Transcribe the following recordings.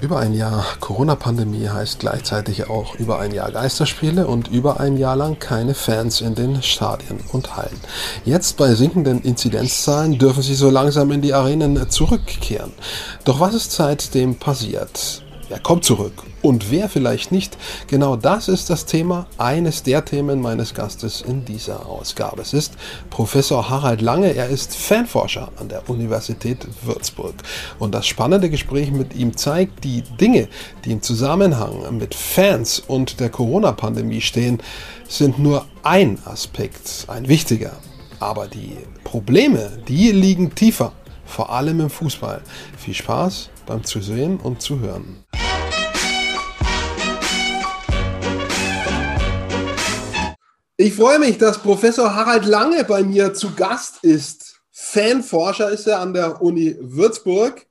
Über ein Jahr Corona-Pandemie heißt gleichzeitig auch über ein Jahr Geisterspiele und über ein Jahr lang keine Fans in den Stadien und Hallen. Jetzt bei sinkenden Inzidenzzahlen dürfen sie so langsam in die Arenen zurückkehren. Doch was ist seitdem passiert? Wer kommt zurück? Und wer vielleicht nicht? Genau das ist das Thema, eines der Themen meines Gastes in dieser Ausgabe. Es ist Professor Harald Lange. Er ist Fanforscher an der Universität Würzburg. Und das spannende Gespräch mit ihm zeigt, die Dinge, die im Zusammenhang mit Fans und der Corona-Pandemie stehen, sind nur ein Aspekt, ein wichtiger. Aber die Probleme, die liegen tiefer, vor allem im Fußball. Viel Spaß beim Zusehen und Zuhören. Ich freue mich, dass Professor Harald Lange bei mir zu Gast ist. Fanforscher ist er an der Uni Würzburg.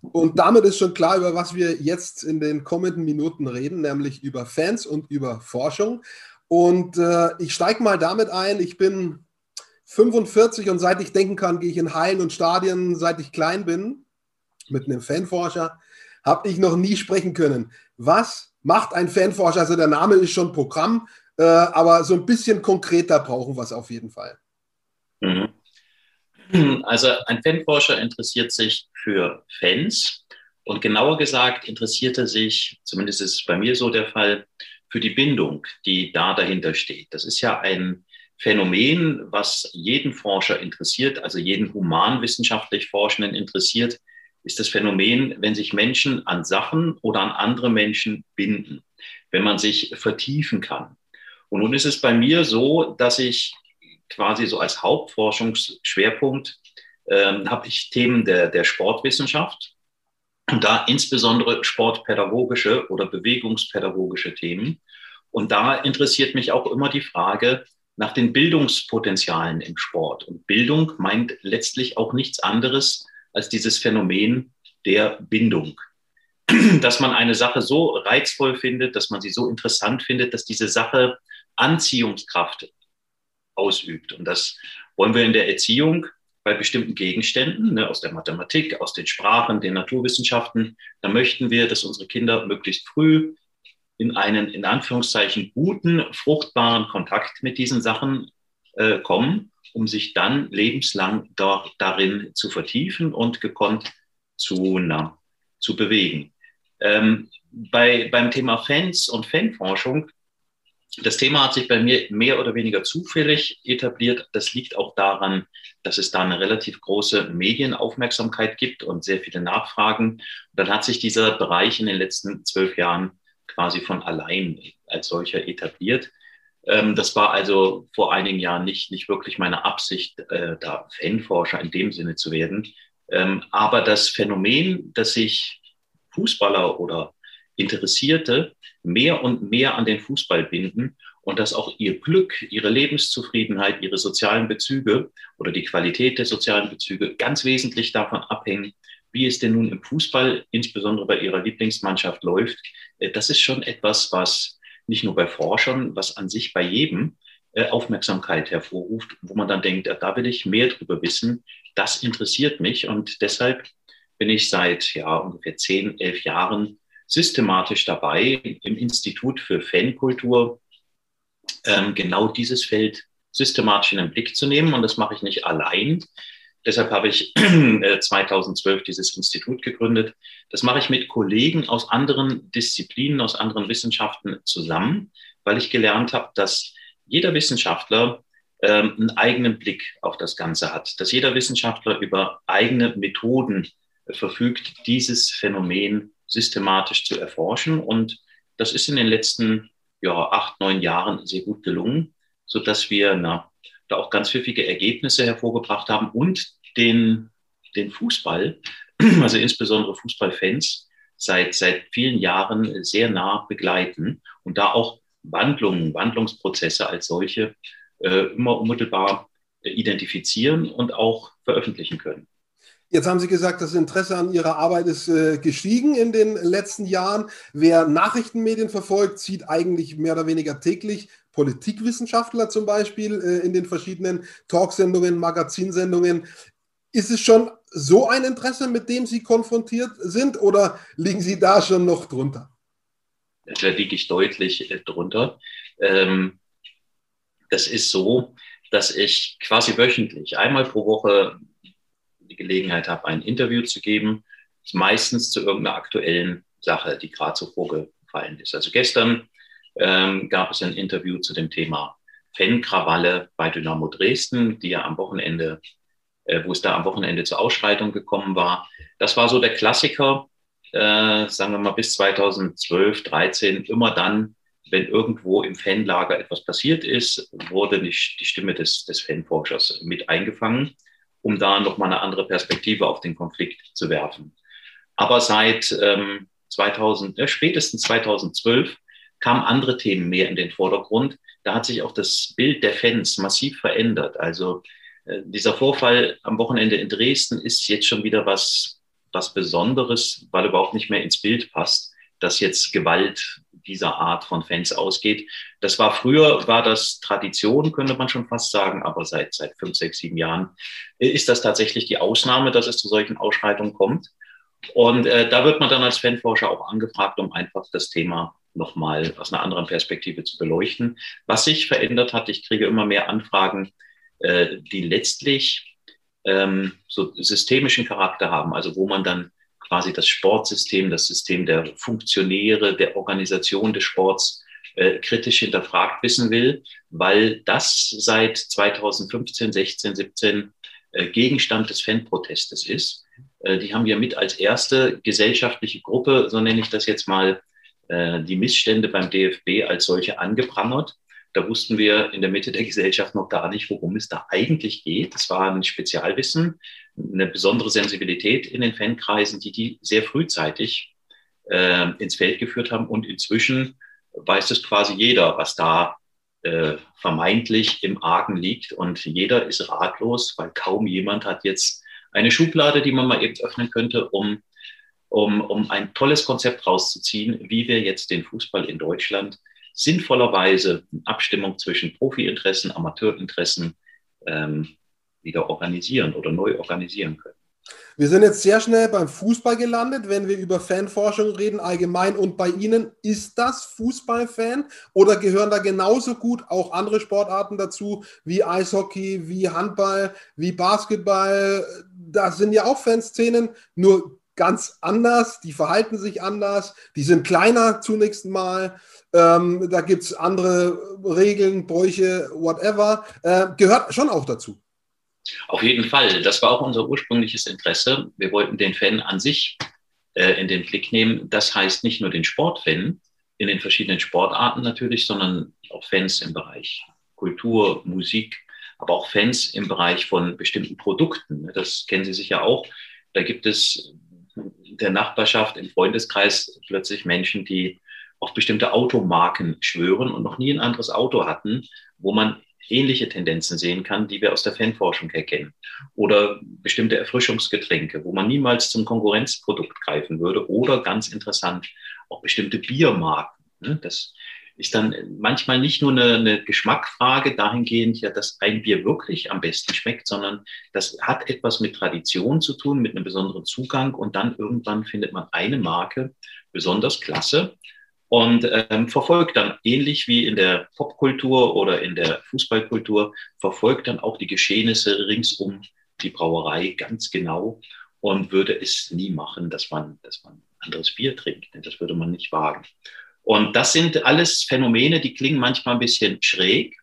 Und damit ist schon klar, über was wir jetzt in den kommenden Minuten reden, nämlich über Fans und über Forschung. Und äh, ich steige mal damit ein. Ich bin 45 und seit ich denken kann, gehe ich in Hallen und Stadien, seit ich klein bin, mit einem Fanforscher, habe ich noch nie sprechen können. Was macht ein Fanforscher? Also der Name ist schon Programm. Äh, aber so ein bisschen konkreter brauchen wir es auf jeden Fall. Mhm. Also ein Fanforscher interessiert sich für Fans und genauer gesagt interessiert er sich, zumindest ist es bei mir so der Fall, für die Bindung, die da dahinter steht. Das ist ja ein Phänomen, was jeden Forscher interessiert, also jeden humanwissenschaftlich Forschenden interessiert, ist das Phänomen, wenn sich Menschen an Sachen oder an andere Menschen binden, wenn man sich vertiefen kann. Und nun ist es bei mir so, dass ich quasi so als Hauptforschungsschwerpunkt ähm, habe ich Themen der, der Sportwissenschaft und da insbesondere sportpädagogische oder bewegungspädagogische Themen. Und da interessiert mich auch immer die Frage nach den Bildungspotenzialen im Sport. Und Bildung meint letztlich auch nichts anderes als dieses Phänomen der Bindung. Dass man eine Sache so reizvoll findet, dass man sie so interessant findet, dass diese Sache Anziehungskraft ausübt. Und das wollen wir in der Erziehung bei bestimmten Gegenständen, ne, aus der Mathematik, aus den Sprachen, den Naturwissenschaften. Da möchten wir, dass unsere Kinder möglichst früh in einen, in Anführungszeichen, guten, fruchtbaren Kontakt mit diesen Sachen äh, kommen, um sich dann lebenslang dort, darin zu vertiefen und gekonnt zu, na, zu bewegen. Ähm, bei, beim Thema Fans und Fanforschung das Thema hat sich bei mir mehr oder weniger zufällig etabliert. Das liegt auch daran, dass es da eine relativ große Medienaufmerksamkeit gibt und sehr viele Nachfragen. Und dann hat sich dieser Bereich in den letzten zwölf Jahren quasi von allein als solcher etabliert. Ähm, das war also vor einigen Jahren nicht, nicht wirklich meine Absicht, äh, da Fanforscher in dem Sinne zu werden. Ähm, aber das Phänomen, dass sich Fußballer oder Interessierte mehr und mehr an den Fußball binden und dass auch ihr Glück, ihre Lebenszufriedenheit, ihre sozialen Bezüge oder die Qualität der sozialen Bezüge ganz wesentlich davon abhängen, wie es denn nun im Fußball, insbesondere bei ihrer Lieblingsmannschaft läuft. Äh, das ist schon etwas, was nicht nur bei Forschern, was an sich bei jedem äh, Aufmerksamkeit hervorruft, wo man dann denkt, da will ich mehr drüber wissen. Das interessiert mich und deshalb bin ich seit ja, ungefähr zehn, elf Jahren systematisch dabei, im Institut für Fankultur ähm, genau dieses Feld systematisch in den Blick zu nehmen. Und das mache ich nicht allein. Deshalb habe ich 2012 äh, dieses Institut gegründet. Das mache ich mit Kollegen aus anderen Disziplinen, aus anderen Wissenschaften zusammen, weil ich gelernt habe, dass jeder Wissenschaftler ähm, einen eigenen Blick auf das Ganze hat, dass jeder Wissenschaftler über eigene Methoden verfügt, dieses Phänomen systematisch zu erforschen. Und das ist in den letzten ja, acht, neun Jahren sehr gut gelungen, sodass wir na, da auch ganz pfiffige Ergebnisse hervorgebracht haben und den, den Fußball, also insbesondere Fußballfans, seit, seit vielen Jahren sehr nah begleiten und da auch Wandlungen, Wandlungsprozesse als solche äh, immer unmittelbar identifizieren und auch veröffentlichen können. Jetzt haben Sie gesagt, das Interesse an Ihrer Arbeit ist äh, gestiegen in den letzten Jahren. Wer Nachrichtenmedien verfolgt, sieht eigentlich mehr oder weniger täglich Politikwissenschaftler zum Beispiel äh, in den verschiedenen Talksendungen, Magazinsendungen. Ist es schon so ein Interesse, mit dem Sie konfrontiert sind oder liegen Sie da schon noch drunter? Da liege ich deutlich äh, drunter. Ähm, das ist so, dass ich quasi wöchentlich, einmal pro Woche die Gelegenheit habe, ein Interview zu geben, meistens zu irgendeiner aktuellen Sache, die gerade so vorgefallen ist. Also gestern ähm, gab es ein Interview zu dem Thema Fankrawalle bei Dynamo Dresden, die ja am Wochenende, wo es da am Wochenende zur Ausschreitung gekommen war. Das war so der Klassiker, äh, sagen wir mal bis 2012, 13, immer dann, wenn irgendwo im Fanlager etwas passiert ist, wurde nicht die Stimme des, des Fanforschers mit eingefangen, um da nochmal eine andere Perspektive auf den Konflikt zu werfen. Aber seit ähm, 2000, äh, spätestens 2012 kamen andere Themen mehr in den Vordergrund. Da hat sich auch das Bild der Fans massiv verändert. Also äh, dieser Vorfall am Wochenende in Dresden ist jetzt schon wieder was, was Besonderes, weil überhaupt nicht mehr ins Bild passt, dass jetzt Gewalt dieser Art von Fans ausgeht. Das war früher, war das Tradition, könnte man schon fast sagen, aber seit, seit fünf, sechs, sieben Jahren ist das tatsächlich die Ausnahme, dass es zu solchen Ausschreitungen kommt. Und äh, da wird man dann als Fanforscher auch angefragt, um einfach das Thema nochmal aus einer anderen Perspektive zu beleuchten. Was sich verändert hat, ich kriege immer mehr Anfragen, äh, die letztlich ähm, so systemischen Charakter haben, also wo man dann quasi das Sportsystem, das System der Funktionäre, der Organisation des Sports äh, kritisch hinterfragt wissen will, weil das seit 2015, 16, 17 äh, Gegenstand des Fanprotestes ist. Äh, die haben wir mit als erste gesellschaftliche Gruppe, so nenne ich das jetzt mal, äh, die Missstände beim DFB als solche angeprangert. Da wussten wir in der Mitte der Gesellschaft noch gar nicht, worum es da eigentlich geht. Das war ein Spezialwissen, eine besondere Sensibilität in den Fankreisen, die die sehr frühzeitig äh, ins Feld geführt haben. Und inzwischen weiß es quasi jeder, was da äh, vermeintlich im Argen liegt. Und jeder ist ratlos, weil kaum jemand hat jetzt eine Schublade, die man mal eben öffnen könnte, um, um, um ein tolles Konzept rauszuziehen, wie wir jetzt den Fußball in Deutschland sinnvollerweise in Abstimmung zwischen Profiinteressen, Amateurinteressen ähm, wieder organisieren oder neu organisieren können. Wir sind jetzt sehr schnell beim Fußball gelandet, wenn wir über Fanforschung reden allgemein. Und bei Ihnen ist das Fußballfan oder gehören da genauso gut auch andere Sportarten dazu, wie Eishockey, wie Handball, wie Basketball? Da sind ja auch Fanszenen, nur ganz anders. Die verhalten sich anders. Die sind kleiner zunächst mal. Ähm, da gibt es andere Regeln, Bräuche, whatever. Äh, gehört schon auch dazu. Auf jeden Fall. Das war auch unser ursprüngliches Interesse. Wir wollten den Fan an sich äh, in den Blick nehmen. Das heißt nicht nur den Sportfan in den verschiedenen Sportarten natürlich, sondern auch Fans im Bereich Kultur, Musik, aber auch Fans im Bereich von bestimmten Produkten. Das kennen Sie sicher auch. Da gibt es der Nachbarschaft, im Freundeskreis plötzlich Menschen, die auf bestimmte Automarken schwören und noch nie ein anderes Auto hatten, wo man ähnliche Tendenzen sehen kann, die wir aus der Fanforschung erkennen. Oder bestimmte Erfrischungsgetränke, wo man niemals zum Konkurrenzprodukt greifen würde. Oder ganz interessant, auch bestimmte Biermarken. Ne? Das ist dann manchmal nicht nur eine, eine Geschmackfrage dahingehend, ja, dass ein Bier wirklich am besten schmeckt, sondern das hat etwas mit Tradition zu tun, mit einem besonderen Zugang. Und dann irgendwann findet man eine Marke besonders klasse und ähm, verfolgt dann ähnlich wie in der Popkultur oder in der Fußballkultur, verfolgt dann auch die Geschehnisse rings um die Brauerei ganz genau und würde es nie machen, dass man, dass man anderes Bier trinkt. Das würde man nicht wagen. Und das sind alles Phänomene, die klingen manchmal ein bisschen schräg,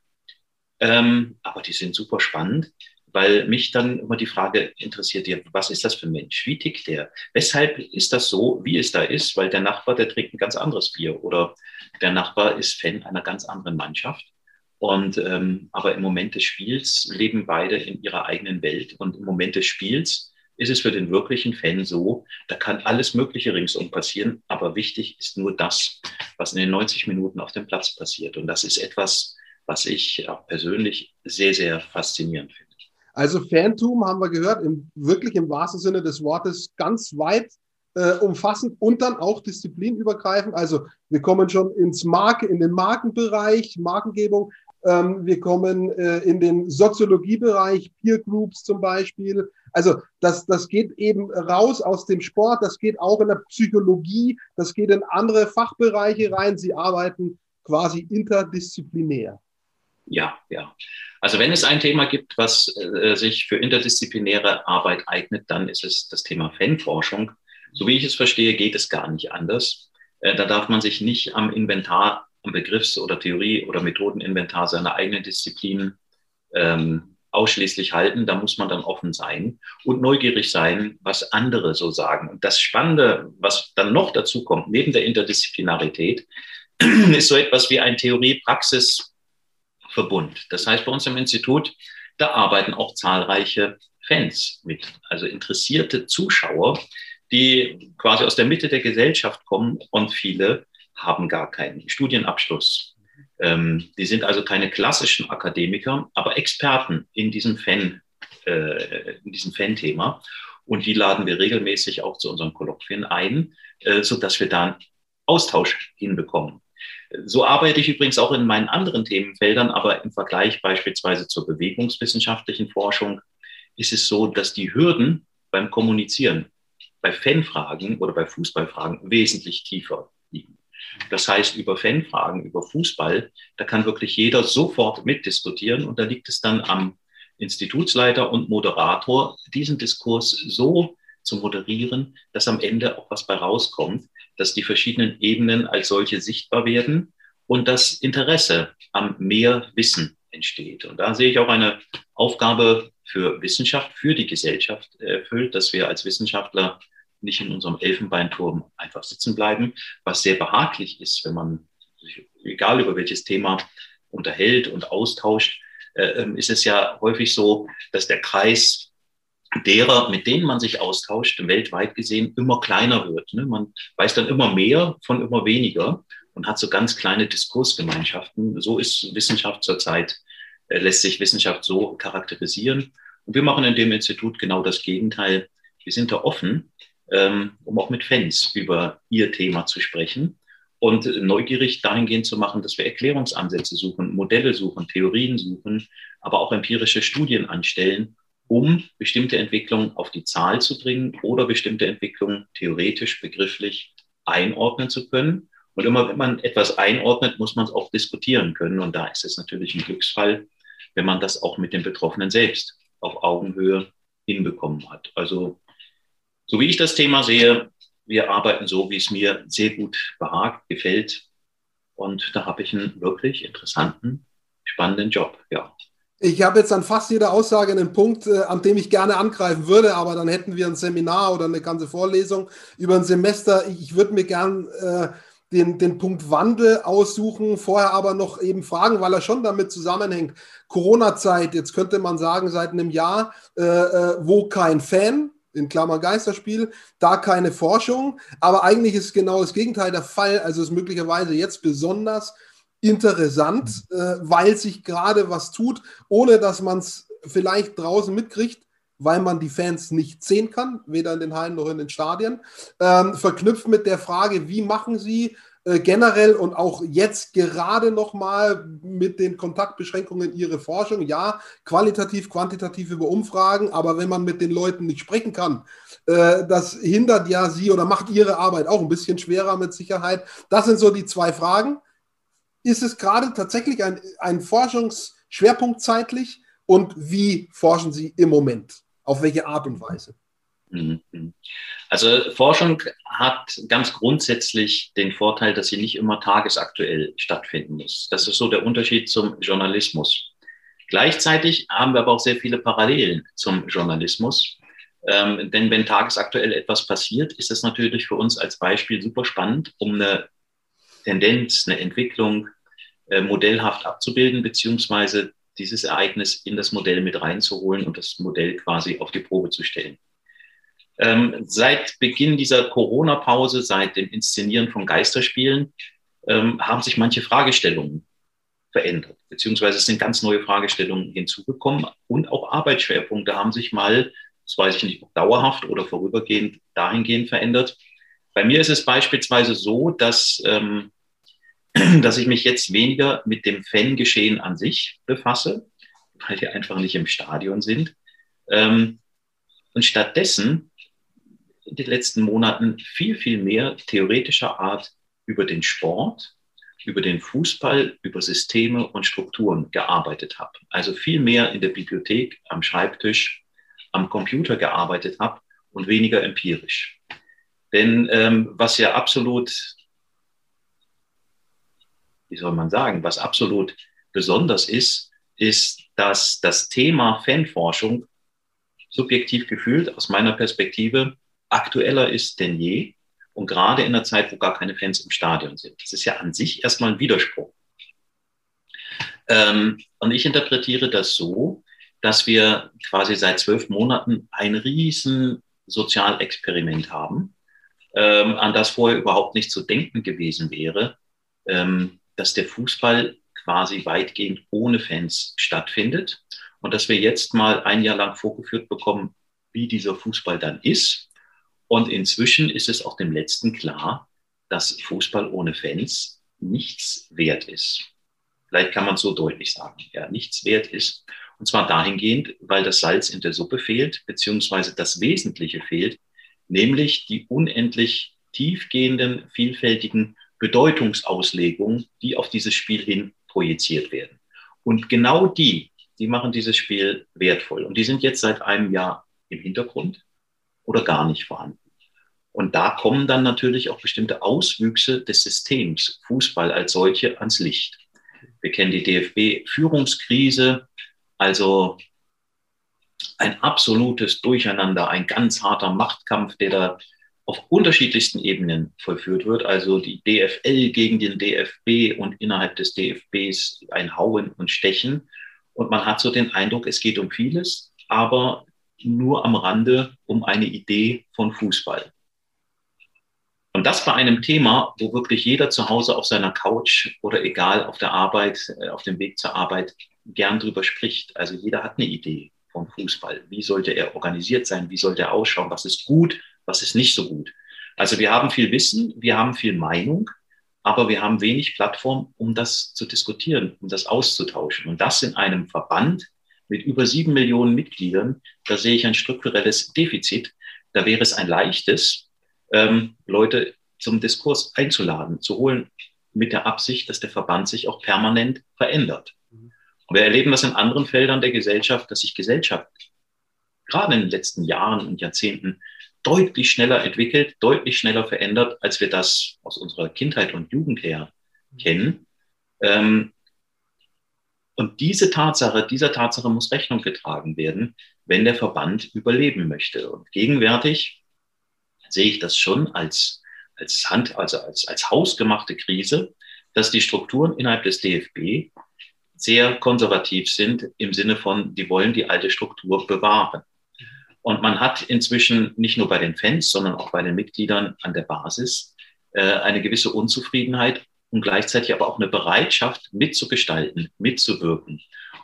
ähm, aber die sind super spannend weil mich dann immer die Frage interessiert, was ist das für ein Mensch? Wie tickt der? Weshalb ist das so, wie es da ist? Weil der Nachbar, der trinkt ein ganz anderes Bier oder der Nachbar ist Fan einer ganz anderen Mannschaft. Und ähm, aber im Moment des Spiels leben beide in ihrer eigenen Welt. Und im Moment des Spiels ist es für den wirklichen Fan so, da kann alles Mögliche ringsum passieren, aber wichtig ist nur das, was in den 90 Minuten auf dem Platz passiert. Und das ist etwas, was ich auch persönlich sehr, sehr faszinierend finde. Also Fantum haben wir gehört, im, wirklich im wahrsten Sinne des Wortes ganz weit äh, umfassend und dann auch disziplinübergreifend. Also wir kommen schon ins Marke, in den Markenbereich, Markengebung. Ähm, wir kommen äh, in den Soziologiebereich, Peer Groups zum Beispiel. Also das, das geht eben raus aus dem Sport, das geht auch in der Psychologie, das geht in andere Fachbereiche rein. Sie arbeiten quasi interdisziplinär. Ja, ja. Also wenn es ein Thema gibt, was äh, sich für interdisziplinäre Arbeit eignet, dann ist es das Thema Fanforschung. So wie ich es verstehe, geht es gar nicht anders. Äh, da darf man sich nicht am Inventar, am Begriffs- oder Theorie- oder Methodeninventar seiner eigenen Disziplin ähm, ausschließlich halten. Da muss man dann offen sein und neugierig sein, was andere so sagen. Und das Spannende, was dann noch dazu kommt, neben der Interdisziplinarität, ist so etwas wie ein Theorie-Praxis-Verbund. Das heißt, bei uns im Institut, da arbeiten auch zahlreiche Fans mit, also interessierte Zuschauer, die quasi aus der Mitte der Gesellschaft kommen und viele haben gar keinen Studienabschluss. Ähm, die sind also keine klassischen Akademiker, aber Experten in diesem Fan, äh, in diesem Fan-Thema. Und die laden wir regelmäßig auch zu unseren Kolloquien ein, äh, sodass wir da einen Austausch hinbekommen. So arbeite ich übrigens auch in meinen anderen Themenfeldern, aber im Vergleich beispielsweise zur bewegungswissenschaftlichen Forschung ist es so, dass die Hürden beim Kommunizieren bei Fanfragen oder bei Fußballfragen wesentlich tiefer. Das heißt, über Fanfragen, über Fußball, da kann wirklich jeder sofort mitdiskutieren und da liegt es dann am Institutsleiter und Moderator, diesen Diskurs so zu moderieren, dass am Ende auch was bei rauskommt, dass die verschiedenen Ebenen als solche sichtbar werden und das Interesse am mehr Wissen entsteht. Und da sehe ich auch eine Aufgabe für Wissenschaft, für die Gesellschaft erfüllt, dass wir als Wissenschaftler nicht in unserem Elfenbeinturm einfach sitzen bleiben, was sehr behaglich ist, wenn man sich, egal über welches Thema unterhält und austauscht, äh, ähm, ist es ja häufig so, dass der Kreis derer, mit denen man sich austauscht, weltweit gesehen immer kleiner wird. Ne? Man weiß dann immer mehr von immer weniger und hat so ganz kleine Diskursgemeinschaften. So ist Wissenschaft zurzeit, äh, lässt sich Wissenschaft so charakterisieren. Und wir machen in dem Institut genau das Gegenteil. Wir sind da offen, ähm, um auch mit Fans über ihr Thema zu sprechen und neugierig dahingehend zu machen, dass wir Erklärungsansätze suchen, Modelle suchen, Theorien suchen, aber auch empirische Studien anstellen, um bestimmte Entwicklungen auf die Zahl zu bringen oder bestimmte Entwicklungen theoretisch, begrifflich einordnen zu können. Und immer wenn man etwas einordnet, muss man es auch diskutieren können. Und da ist es natürlich ein Glücksfall, wenn man das auch mit den Betroffenen selbst auf Augenhöhe hinbekommen hat. Also so wie ich das Thema sehe, wir arbeiten so, wie es mir sehr gut behagt, gefällt. Und da habe ich einen wirklich interessanten, spannenden Job, ja. Ich habe jetzt an fast jeder Aussage einen Punkt, äh, an dem ich gerne angreifen würde, aber dann hätten wir ein Seminar oder eine ganze Vorlesung über ein Semester. Ich würde mir gern äh, den, den Punkt Wandel aussuchen, vorher aber noch eben fragen, weil er schon damit zusammenhängt. Corona-Zeit, jetzt könnte man sagen, seit einem Jahr, äh, äh wo kein Fan, in Klammer Geisterspiel, da keine Forschung, aber eigentlich ist genau das Gegenteil der Fall, also ist möglicherweise jetzt besonders interessant, äh, weil sich gerade was tut, ohne dass man es vielleicht draußen mitkriegt, weil man die Fans nicht sehen kann, weder in den Hallen noch in den Stadien, ähm, verknüpft mit der Frage, wie machen Sie äh, generell und auch jetzt gerade nochmal mit den Kontaktbeschränkungen Ihre Forschung. Ja, qualitativ, quantitativ über Umfragen, aber wenn man mit den Leuten nicht sprechen kann, äh, das hindert ja Sie oder macht Ihre Arbeit auch ein bisschen schwerer mit Sicherheit. Das sind so die zwei Fragen. Ist es gerade tatsächlich ein, ein Forschungsschwerpunkt zeitlich und wie forschen Sie im Moment? Auf welche Art und Weise? Mhm. Also Forschung hat ganz grundsätzlich den Vorteil, dass sie nicht immer tagesaktuell stattfinden muss. Das ist so der Unterschied zum Journalismus. Gleichzeitig haben wir aber auch sehr viele Parallelen zum Journalismus. Ähm, denn wenn tagesaktuell etwas passiert, ist es natürlich für uns als Beispiel super spannend, um eine Tendenz, eine Entwicklung äh, modellhaft abzubilden, beziehungsweise dieses Ereignis in das Modell mit reinzuholen und das Modell quasi auf die Probe zu stellen. Ähm, seit Beginn dieser Corona-Pause, seit dem Inszenieren von Geisterspielen, ähm, haben sich manche Fragestellungen verändert, beziehungsweise es sind ganz neue Fragestellungen hinzugekommen und auch Arbeitsschwerpunkte haben sich mal, das weiß ich nicht, ob dauerhaft oder vorübergehend dahingehend verändert. Bei mir ist es beispielsweise so, dass ähm, dass ich mich jetzt weniger mit dem Fangeschehen an sich befasse, weil wir einfach nicht im Stadion sind. Ähm, und stattdessen in den letzten Monaten viel, viel mehr theoretischer Art über den Sport, über den Fußball, über Systeme und Strukturen gearbeitet habe. Also viel mehr in der Bibliothek, am Schreibtisch, am Computer gearbeitet habe und weniger empirisch. Denn ähm, was ja absolut, wie soll man sagen, was absolut besonders ist, ist, dass das Thema Fanforschung subjektiv gefühlt aus meiner Perspektive aktueller ist denn je und gerade in einer Zeit, wo gar keine Fans im Stadion sind. Das ist ja an sich erstmal ein Widerspruch. Ähm, und ich interpretiere das so, dass wir quasi seit zwölf Monaten ein riesen Sozialexperiment haben, ähm, an das vorher überhaupt nicht zu denken gewesen wäre, ähm, dass der Fußball quasi weitgehend ohne Fans stattfindet und dass wir jetzt mal ein Jahr lang vorgeführt bekommen, wie dieser Fußball dann ist. Und inzwischen ist es auch dem Letzten klar, dass Fußball ohne Fans nichts wert ist. Vielleicht kann man es so deutlich sagen, ja, nichts wert ist. Und zwar dahingehend, weil das Salz in der Suppe fehlt, beziehungsweise das Wesentliche fehlt, nämlich die unendlich tiefgehenden, vielfältigen Bedeutungsauslegungen, die auf dieses Spiel hin projiziert werden. Und genau die, die machen dieses Spiel wertvoll. Und die sind jetzt seit einem Jahr im Hintergrund oder gar nicht vorhanden. Und da kommen dann natürlich auch bestimmte Auswüchse des Systems, Fußball als solche, ans Licht. Wir kennen die DFB-Führungskrise, also ein absolutes Durcheinander, ein ganz harter Machtkampf, der da auf unterschiedlichsten Ebenen vollführt wird. Also die DFL gegen den DFB und innerhalb des DFBs ein Hauen und Stechen. Und man hat so den Eindruck, es geht um vieles, aber nur am Rande um eine Idee von Fußball. Und das bei einem Thema, wo wirklich jeder zu Hause auf seiner Couch oder egal auf der Arbeit, äh, auf dem Weg zur Arbeit gern drüber spricht. Also jeder hat eine Idee vom Fußball. Wie sollte er organisiert sein? Wie sollte er ausschauen? Was ist gut? Was ist nicht so gut? Also wir haben viel Wissen, wir haben viel Meinung, aber wir haben wenig Plattform, um das zu diskutieren, um das auszutauschen. Und das in einem Verband mit über sieben Millionen Mitgliedern, da sehe ich ein strukturelles Defizit. Da wäre es ein leichtes, ähm, Leute zum Diskurs einzuladen, zu holen, mit der Absicht, dass der Verband sich auch permanent verändert. Und wir erleben das in anderen Feldern der Gesellschaft, dass sich Gesellschaft gerade in den letzten Jahren und Jahrzehnten deutlich schneller entwickelt, deutlich schneller verändert, als wir das aus unserer Kindheit und Jugend her kennen. Ähm, und diese Tatsache, dieser Tatsache muss Rechnung getragen werden, wenn der Verband überleben möchte. Und gegenwärtig sehe ich das schon als, als Hand, also als, als hausgemachte Krise, dass die Strukturen innerhalb des DFB sehr konservativ sind im Sinne von, die wollen die alte Struktur bewahren. Und man hat inzwischen nicht nur bei den Fans, sondern auch bei den Mitgliedern an der Basis äh, eine gewisse Unzufriedenheit und gleichzeitig aber auch eine Bereitschaft, mitzugestalten, mitzuwirken.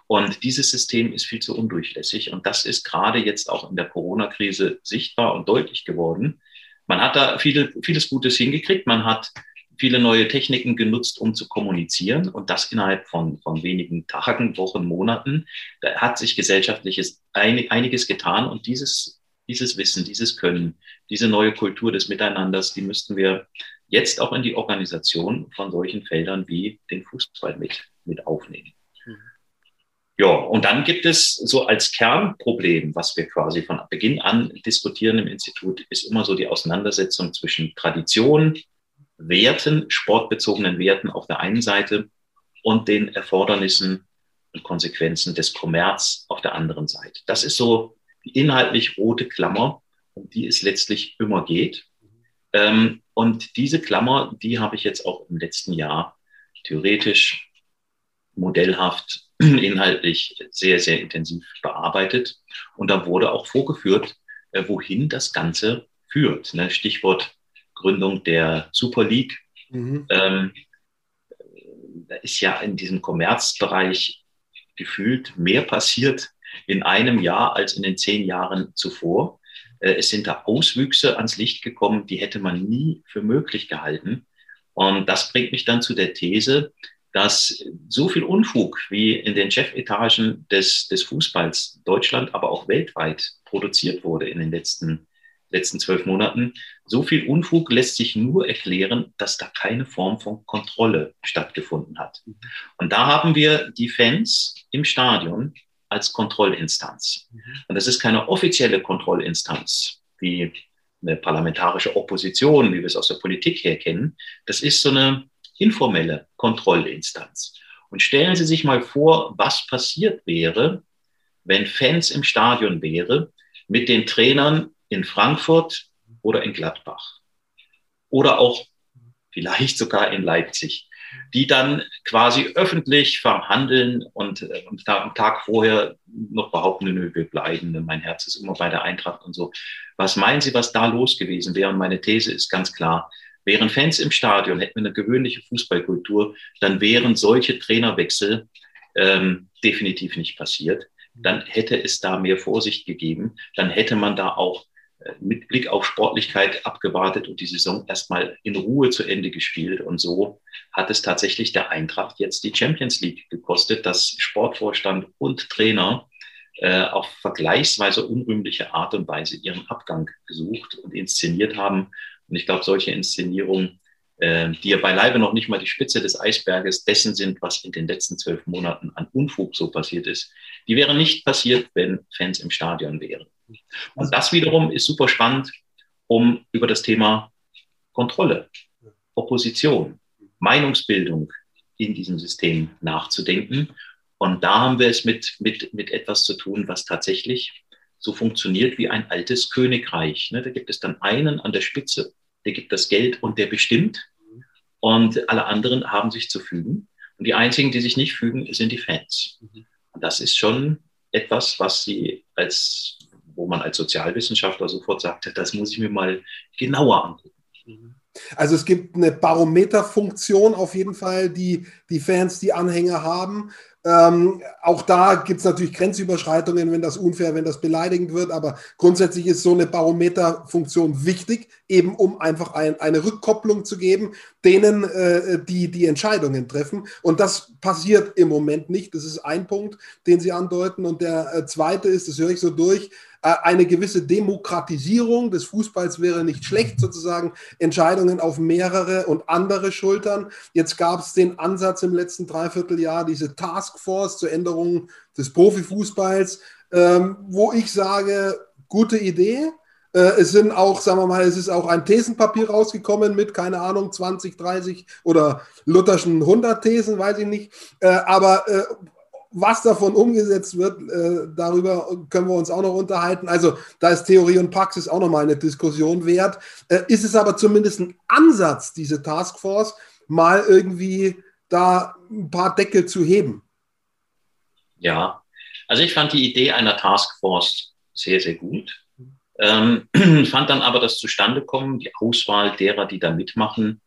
Und dieses System ist viel zu undurchlässig. Und das ist gerade jetzt auch in der Corona-Krise sichtbar und deutlich geworden, man hat da viele, vieles Gutes hingekriegt. Man hat viele neue Techniken genutzt, um zu kommunizieren und das innerhalb von, von wenigen Tagen, Wochen, Monaten. Da hat sich gesellschaftliches ein, einiges getan und dieses, dieses Wissen, dieses Können, diese neue Kultur des Miteinanders, die müssten wir jetzt auch in die Organisation von solchen Feldern wie den Fußball mit, mit aufnehmen. Ja, und dann gibt es so als Kernproblem, was wir quasi von Beginn an diskutieren im Institut, ist immer so die Auseinandersetzung zwischen Tradition, Werten, sportbezogenen Werten auf der einen Seite und den Erfordernissen und Konsequenzen des Kommerz auf der anderen Seite. Das ist so die inhaltlich rote Klammer, um die es letztlich immer geht. Ähm, und diese Klammer, die habe ich jetzt auch im letzten Jahr theoretisch, modellhaft inhaltlich sehr, sehr intensiv bearbeitet. Und da wurde auch vorgeführt, äh, wohin das Ganze führt. Ne? Stichwort Gründung der Super League. Mhm. Ähm, da ist ja in diesem Kommerzbereich gefühlt mehr passiert in einem Jahr als in den zehn Jahren zuvor. Äh, es sind da Auswüchse ans Licht gekommen, die hätte man nie für möglich gehalten. Und das bringt mich dann zu der These, dass so viel Unfug wie in den Chefetagen des, des Fußballs Deutschland, aber auch weltweit produziert wurde in den letzten, letzten zwölf Monaten, so viel Unfug lässt sich nur erklären, dass da keine Form von Kontrolle stattgefunden hat. Und da haben wir die Fans im Stadion als Kontrollinstanz. Und das ist keine offizielle Kontrollinstanz wie eine parlamentarische Opposition, wie wir es aus der Politik her kennen. Das ist so eine informelle Kontrollinstanz. Und stellen Sie sich mal vor, was passiert wäre, wenn Fans im Stadion wäre mit den Trainern in Frankfurt oder in Gladbach oder auch vielleicht sogar in Leipzig, die dann quasi öffentlich verhandeln und, äh, und am Tag vorher noch behaupten, nö, wir bleiben, mein Herz ist immer bei der Eintracht und so. Was meinen Sie, was da los gewesen wäre? Und meine These ist ganz klar, Wären Fans im Stadion, hätten wir eine gewöhnliche Fußballkultur, dann wären solche Trainerwechsel ähm, definitiv nicht passiert. Dann hätte es da mehr Vorsicht gegeben. Dann hätte man da auch äh, mit Blick auf Sportlichkeit abgewartet und die Saison erstmal in Ruhe zu Ende gespielt. Und so hat es tatsächlich der Eintracht jetzt die Champions League gekostet, dass Sportvorstand und Trainer äh, auf vergleichsweise unrühmliche Art und Weise ihren Abgang gesucht und inszeniert haben. Und ich glaube, solche Inszenierungen, äh, die ja beileibe noch nicht mal die Spitze des Eisberges dessen sind, was in den letzten zwölf Monaten an Unfug so passiert ist, die wären nicht passiert, wenn Fans im Stadion wären. Und das wiederum ist super spannend, um über das Thema Kontrolle, Opposition, Meinungsbildung in diesem System nachzudenken. Und da haben wir es mit, mit, mit etwas zu tun, was tatsächlich so funktioniert wie ein altes Königreich. Ne? Da gibt es dann einen an der Spitze, der gibt das Geld und der bestimmt. Und alle anderen haben sich zu fügen. Und die einzigen, die sich nicht fügen, sind die Fans. Und das ist schon etwas, was sie als, wo man als Sozialwissenschaftler sofort sagt, das muss ich mir mal genauer angucken. Also es gibt eine Barometerfunktion auf jeden Fall, die die Fans, die Anhänger haben. Ähm, auch da gibt es natürlich Grenzüberschreitungen, wenn das unfair, wenn das beleidigend wird, aber grundsätzlich ist so eine Barometerfunktion wichtig, eben um einfach ein, eine Rückkopplung zu geben, denen, äh, die die Entscheidungen treffen. Und das passiert im Moment nicht. Das ist ein Punkt, den Sie andeuten. Und der äh, zweite ist, das höre ich so durch, eine gewisse Demokratisierung des Fußballs wäre nicht schlecht, sozusagen Entscheidungen auf mehrere und andere Schultern. Jetzt gab es den Ansatz im letzten Dreivierteljahr, diese Taskforce zur Änderung des Profifußballs, ähm, wo ich sage, gute Idee. Äh, es sind auch, sagen wir mal, es ist auch ein Thesenpapier rausgekommen mit, keine Ahnung, 20, 30 oder lutherschen 100 Thesen, weiß ich nicht. Äh, aber was davon umgesetzt wird, äh, darüber können wir uns auch noch unterhalten. Also da ist Theorie und Praxis auch nochmal eine Diskussion wert. Äh, ist es aber zumindest ein Ansatz, diese Taskforce, mal irgendwie da ein paar Deckel zu heben? Ja, also ich fand die Idee einer Taskforce sehr, sehr gut. Ähm, fand dann aber das Zustandekommen, die Auswahl derer, die da mitmachen,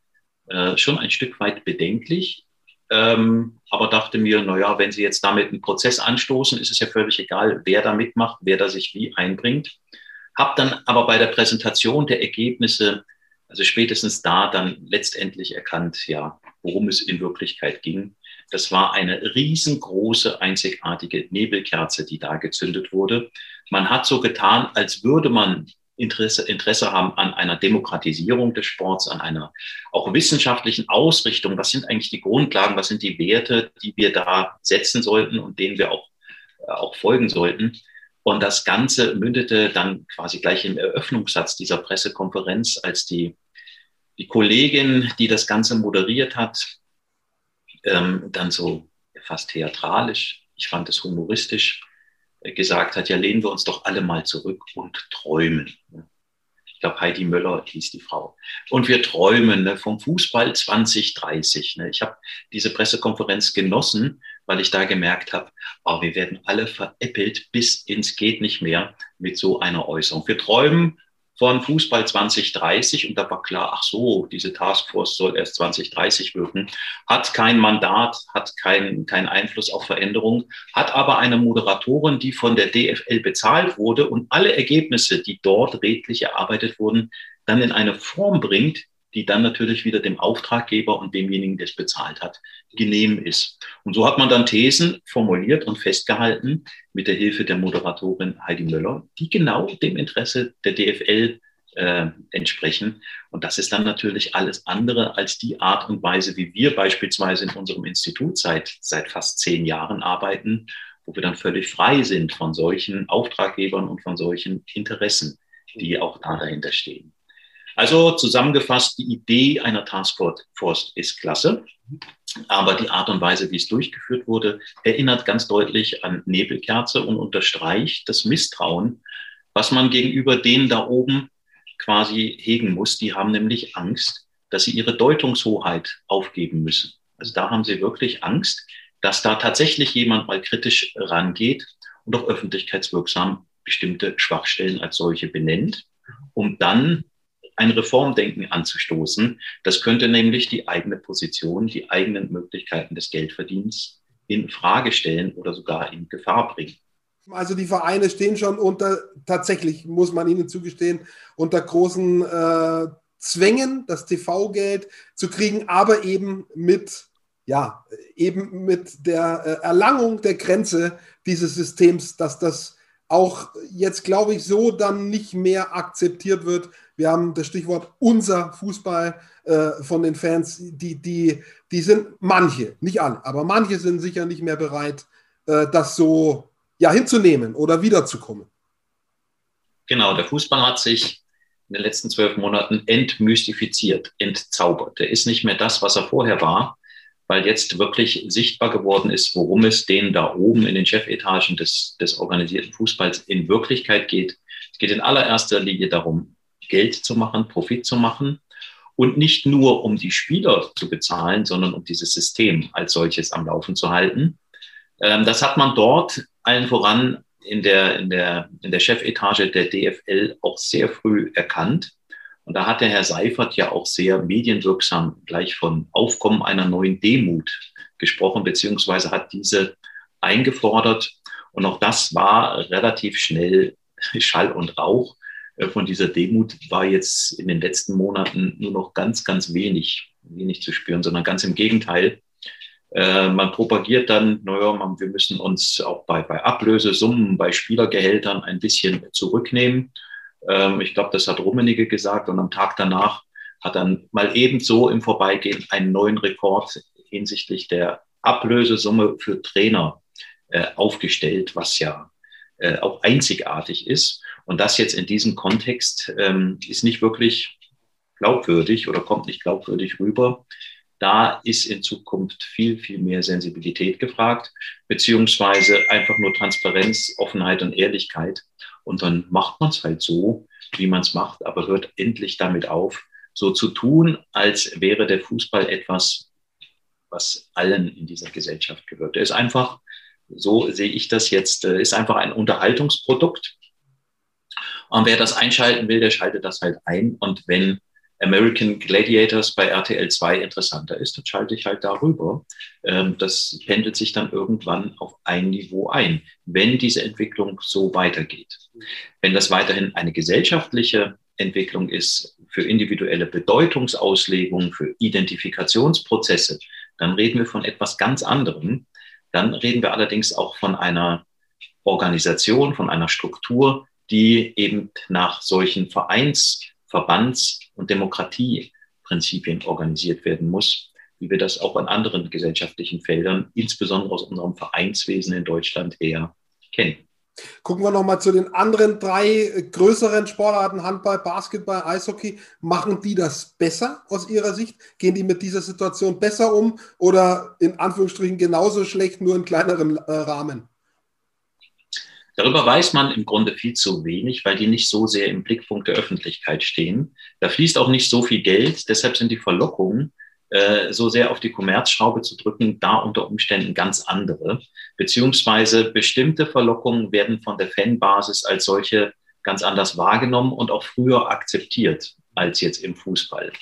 äh, schon ein Stück weit bedenklich ähm, aber dachte mir, naja, wenn Sie jetzt damit einen Prozess anstoßen, ist es ja völlig egal, wer da mitmacht, wer da sich wie einbringt. Hab dann aber bei der Präsentation der Ergebnisse, also spätestens da dann letztendlich erkannt, ja, worum es in Wirklichkeit ging. Das war eine riesengroße, einzigartige Nebelkerze, die da gezündet wurde. Man hat so getan, als würde man Interesse, Interesse haben an einer Demokratisierung des Sports, an einer auch wissenschaftlichen Ausrichtung. Was sind eigentlich die Grundlagen, was sind die Werte, die wir da setzen sollten und denen wir auch, äh, auch folgen sollten? Und das Ganze mündete dann quasi gleich im Eröffnungssatz dieser Pressekonferenz, als die, die Kollegin, die das Ganze moderiert hat, ähm, dann so fast theatralisch, ich fand es humoristisch, gesagt hat, ja, lehnen wir uns doch alle mal zurück und träumen. Ich glaube, Heidi Möller hieß die Frau. Und wir träumen ne, vom Fußball 2030. Ne. Ich habe diese Pressekonferenz genossen, weil ich da gemerkt habe, oh, wir werden alle veräppelt bis ins geht nicht mehr mit so einer Äußerung. Wir träumen von Fußball 2030 und da war klar, ach so, diese Taskforce soll erst 2030 wirken, hat kein Mandat, hat keinen kein Einfluss auf Veränderung, hat aber eine Moderatorin, die von der DFL bezahlt wurde und alle Ergebnisse, die dort redlich erarbeitet wurden, dann in eine Form bringt, die dann natürlich wieder dem Auftraggeber und demjenigen, der es bezahlt hat, genehm ist. Und so hat man dann Thesen formuliert und festgehalten mit der Hilfe der Moderatorin Heidi Möller, die genau dem Interesse der DFL äh, entsprechen. Und das ist dann natürlich alles andere als die Art und Weise, wie wir beispielsweise in unserem Institut seit, seit fast zehn Jahren arbeiten, wo wir dann völlig frei sind von solchen Auftraggebern und von solchen Interessen, die auch da dahinter stehen. Also zusammengefasst, die Idee einer Taskforce ist klasse, aber die Art und Weise, wie es durchgeführt wurde, erinnert ganz deutlich an Nebelkerze und unterstreicht das Misstrauen, was man gegenüber denen da oben quasi hegen muss. Die haben nämlich Angst, dass sie ihre Deutungshoheit aufgeben müssen. Also da haben sie wirklich Angst, dass da tatsächlich jemand mal kritisch rangeht und auch öffentlichkeitswirksam bestimmte Schwachstellen als solche benennt, um dann ein Reformdenken anzustoßen. Das könnte nämlich die eigene Position, die eigenen Möglichkeiten des Geldverdienens in Frage stellen oder sogar in Gefahr bringen. Also die Vereine stehen schon unter, tatsächlich muss man ihnen zugestehen, unter großen äh, Zwängen, das TV-Geld zu kriegen, aber eben mit, ja, eben mit der äh, Erlangung der Grenze dieses Systems, dass das auch jetzt, glaube ich, so dann nicht mehr akzeptiert wird. Wir haben das Stichwort unser Fußball äh, von den Fans, die, die, die sind manche, nicht alle, aber manche sind sicher nicht mehr bereit, äh, das so ja, hinzunehmen oder wiederzukommen. Genau, der Fußball hat sich in den letzten zwölf Monaten entmystifiziert, entzaubert. Er ist nicht mehr das, was er vorher war, weil jetzt wirklich sichtbar geworden ist, worum es denen da oben in den Chefetagen des, des organisierten Fußballs in Wirklichkeit geht. Es geht in allererster Linie darum, Geld zu machen, Profit zu machen und nicht nur um die Spieler zu bezahlen, sondern um dieses System als solches am Laufen zu halten. Ähm, das hat man dort allen voran in der, in der, in der Chefetage der DFL auch sehr früh erkannt. Und da hat der Herr Seifert ja auch sehr medienwirksam gleich von Aufkommen einer neuen Demut gesprochen, beziehungsweise hat diese eingefordert. Und auch das war relativ schnell Schall und Rauch. Äh, von dieser Demut war jetzt in den letzten Monaten nur noch ganz, ganz wenig, wenig zu spüren, sondern ganz im Gegenteil. Äh, man propagiert dann, naja, wir müssen uns auch bei, bei Ablösesummen, bei Spielergehältern ein bisschen zurücknehmen. Ähm, ich glaube, das hat Rummenigge gesagt und am Tag danach hat dann mal ebenso im Vorbeigehen einen neuen Rekord hinsichtlich der Ablösesumme für Trainer äh, aufgestellt, was ja auch einzigartig ist. Und das jetzt in diesem Kontext ähm, ist nicht wirklich glaubwürdig oder kommt nicht glaubwürdig rüber. Da ist in Zukunft viel, viel mehr Sensibilität gefragt, beziehungsweise einfach nur Transparenz, Offenheit und Ehrlichkeit. Und dann macht man es halt so, wie man es macht, aber hört endlich damit auf, so zu tun, als wäre der Fußball etwas, was allen in dieser Gesellschaft gehört. Er ist einfach, so sehe ich das jetzt, äh, ist einfach ein Unterhaltungsprodukt. Und wer das einschalten will, der schaltet das halt ein. Und wenn American Gladiators bei RTL 2 interessanter ist, dann schalte ich halt darüber. Ähm, das pendelt sich dann irgendwann auf ein Niveau ein, wenn diese Entwicklung so weitergeht. Wenn das weiterhin eine gesellschaftliche Entwicklung ist für individuelle Bedeutungsauslegung, für Identifikationsprozesse, dann reden wir von etwas ganz anderem. Dann reden wir allerdings auch von einer Organisation, von einer Struktur, die eben nach solchen Vereins Verbands- und Demokratieprinzipien organisiert werden muss, wie wir das auch an anderen gesellschaftlichen Feldern, insbesondere aus unserem Vereinswesen in Deutschland, eher kennen. Gucken wir nochmal zu den anderen drei größeren Sportarten, Handball, Basketball, Eishockey. Machen die das besser aus Ihrer Sicht? Gehen die mit dieser Situation besser um oder in Anführungsstrichen genauso schlecht, nur in kleinerem äh, Rahmen? Darüber weiß man im Grunde viel zu wenig, weil die nicht so sehr im Blickpunkt der Öffentlichkeit stehen. Da fließt auch nicht so viel Geld, deshalb sind die Verlockungen, äh, so sehr auf die Kommerzschraube zu drücken, da unter Umständen ganz andere. Beziehungsweise bestimmte Verlockungen werden von der Fanbasis als solche ganz anders wahrgenommen und auch früher akzeptiert als jetzt im Fußball.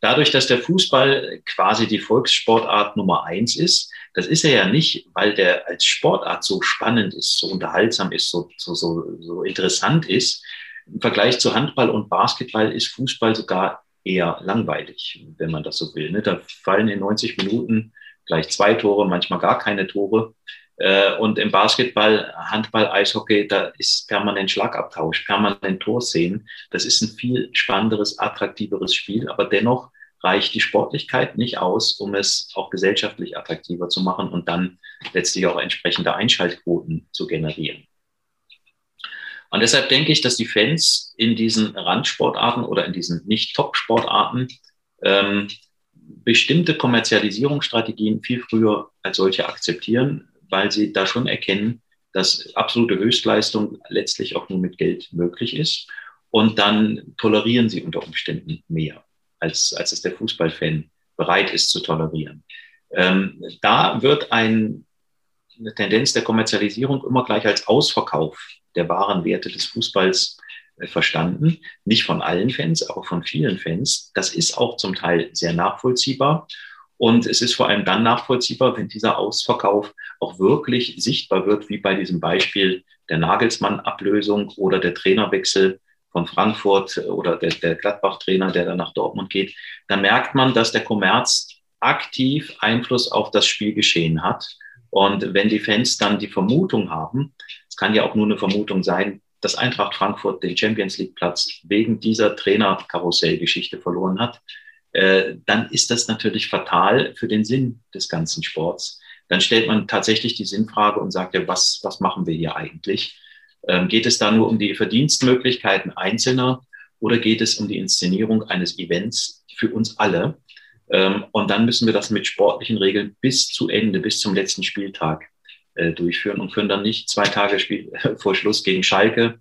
Dadurch, dass der Fußball quasi die Volkssportart Nummer eins ist, das ist er ja nicht, weil der als Sportart so spannend ist, so unterhaltsam ist, so, so, so, so interessant ist. Im Vergleich zu Handball und Basketball ist Fußball sogar eher langweilig, wenn man das so will. Ne? Da fallen in 90 Minuten gleich zwei Tore, manchmal gar keine Tore. Äh, und im Basketball, Handball, Eishockey, da ist permanent Schlagabtausch, permanent Torszenen. Das ist ein viel spannenderes, attraktiveres Spiel, aber dennoch reicht die Sportlichkeit nicht aus, um es auch gesellschaftlich attraktiver zu machen und dann letztlich auch entsprechende Einschaltquoten zu generieren. Und deshalb denke ich, dass die Fans in diesen Randsportarten oder in diesen Nicht-Top-Sportarten ähm, bestimmte Kommerzialisierungsstrategien viel früher als solche akzeptieren, weil sie da schon erkennen, dass absolute Höchstleistung letztlich auch nur mit Geld möglich ist. Und dann tolerieren sie unter Umständen mehr, als, als es der Fußballfan bereit ist zu tolerieren. Ähm, da wird ein, eine Tendenz der Kommerzialisierung immer gleich als Ausverkauf der wahren Werte des Fußballs äh, verstanden. Nicht von allen Fans, aber von vielen Fans. Das ist auch zum Teil sehr nachvollziehbar. Und es ist vor allem dann nachvollziehbar, wenn dieser Ausverkauf auch wirklich sichtbar wird, wie bei diesem Beispiel der Nagelsmann-Ablösung oder der Trainerwechsel von Frankfurt oder der, der Gladbach-Trainer, der dann nach Dortmund geht. Da merkt man, dass der Kommerz aktiv Einfluss auf das Spielgeschehen hat. Und wenn die Fans dann die Vermutung haben, es kann ja auch nur eine Vermutung sein, dass Eintracht Frankfurt den Champions League Platz wegen dieser Trainerkarussellgeschichte verloren hat, äh, dann ist das natürlich fatal für den Sinn des ganzen Sports. Dann stellt man tatsächlich die Sinnfrage und sagt ja, was, was machen wir hier eigentlich? Ähm, geht es da nur um die Verdienstmöglichkeiten Einzelner oder geht es um die Inszenierung eines Events für uns alle? Ähm, und dann müssen wir das mit sportlichen Regeln bis zu Ende, bis zum letzten Spieltag äh, durchführen und können dann nicht zwei Tage Spiel, vor Schluss gegen Schalke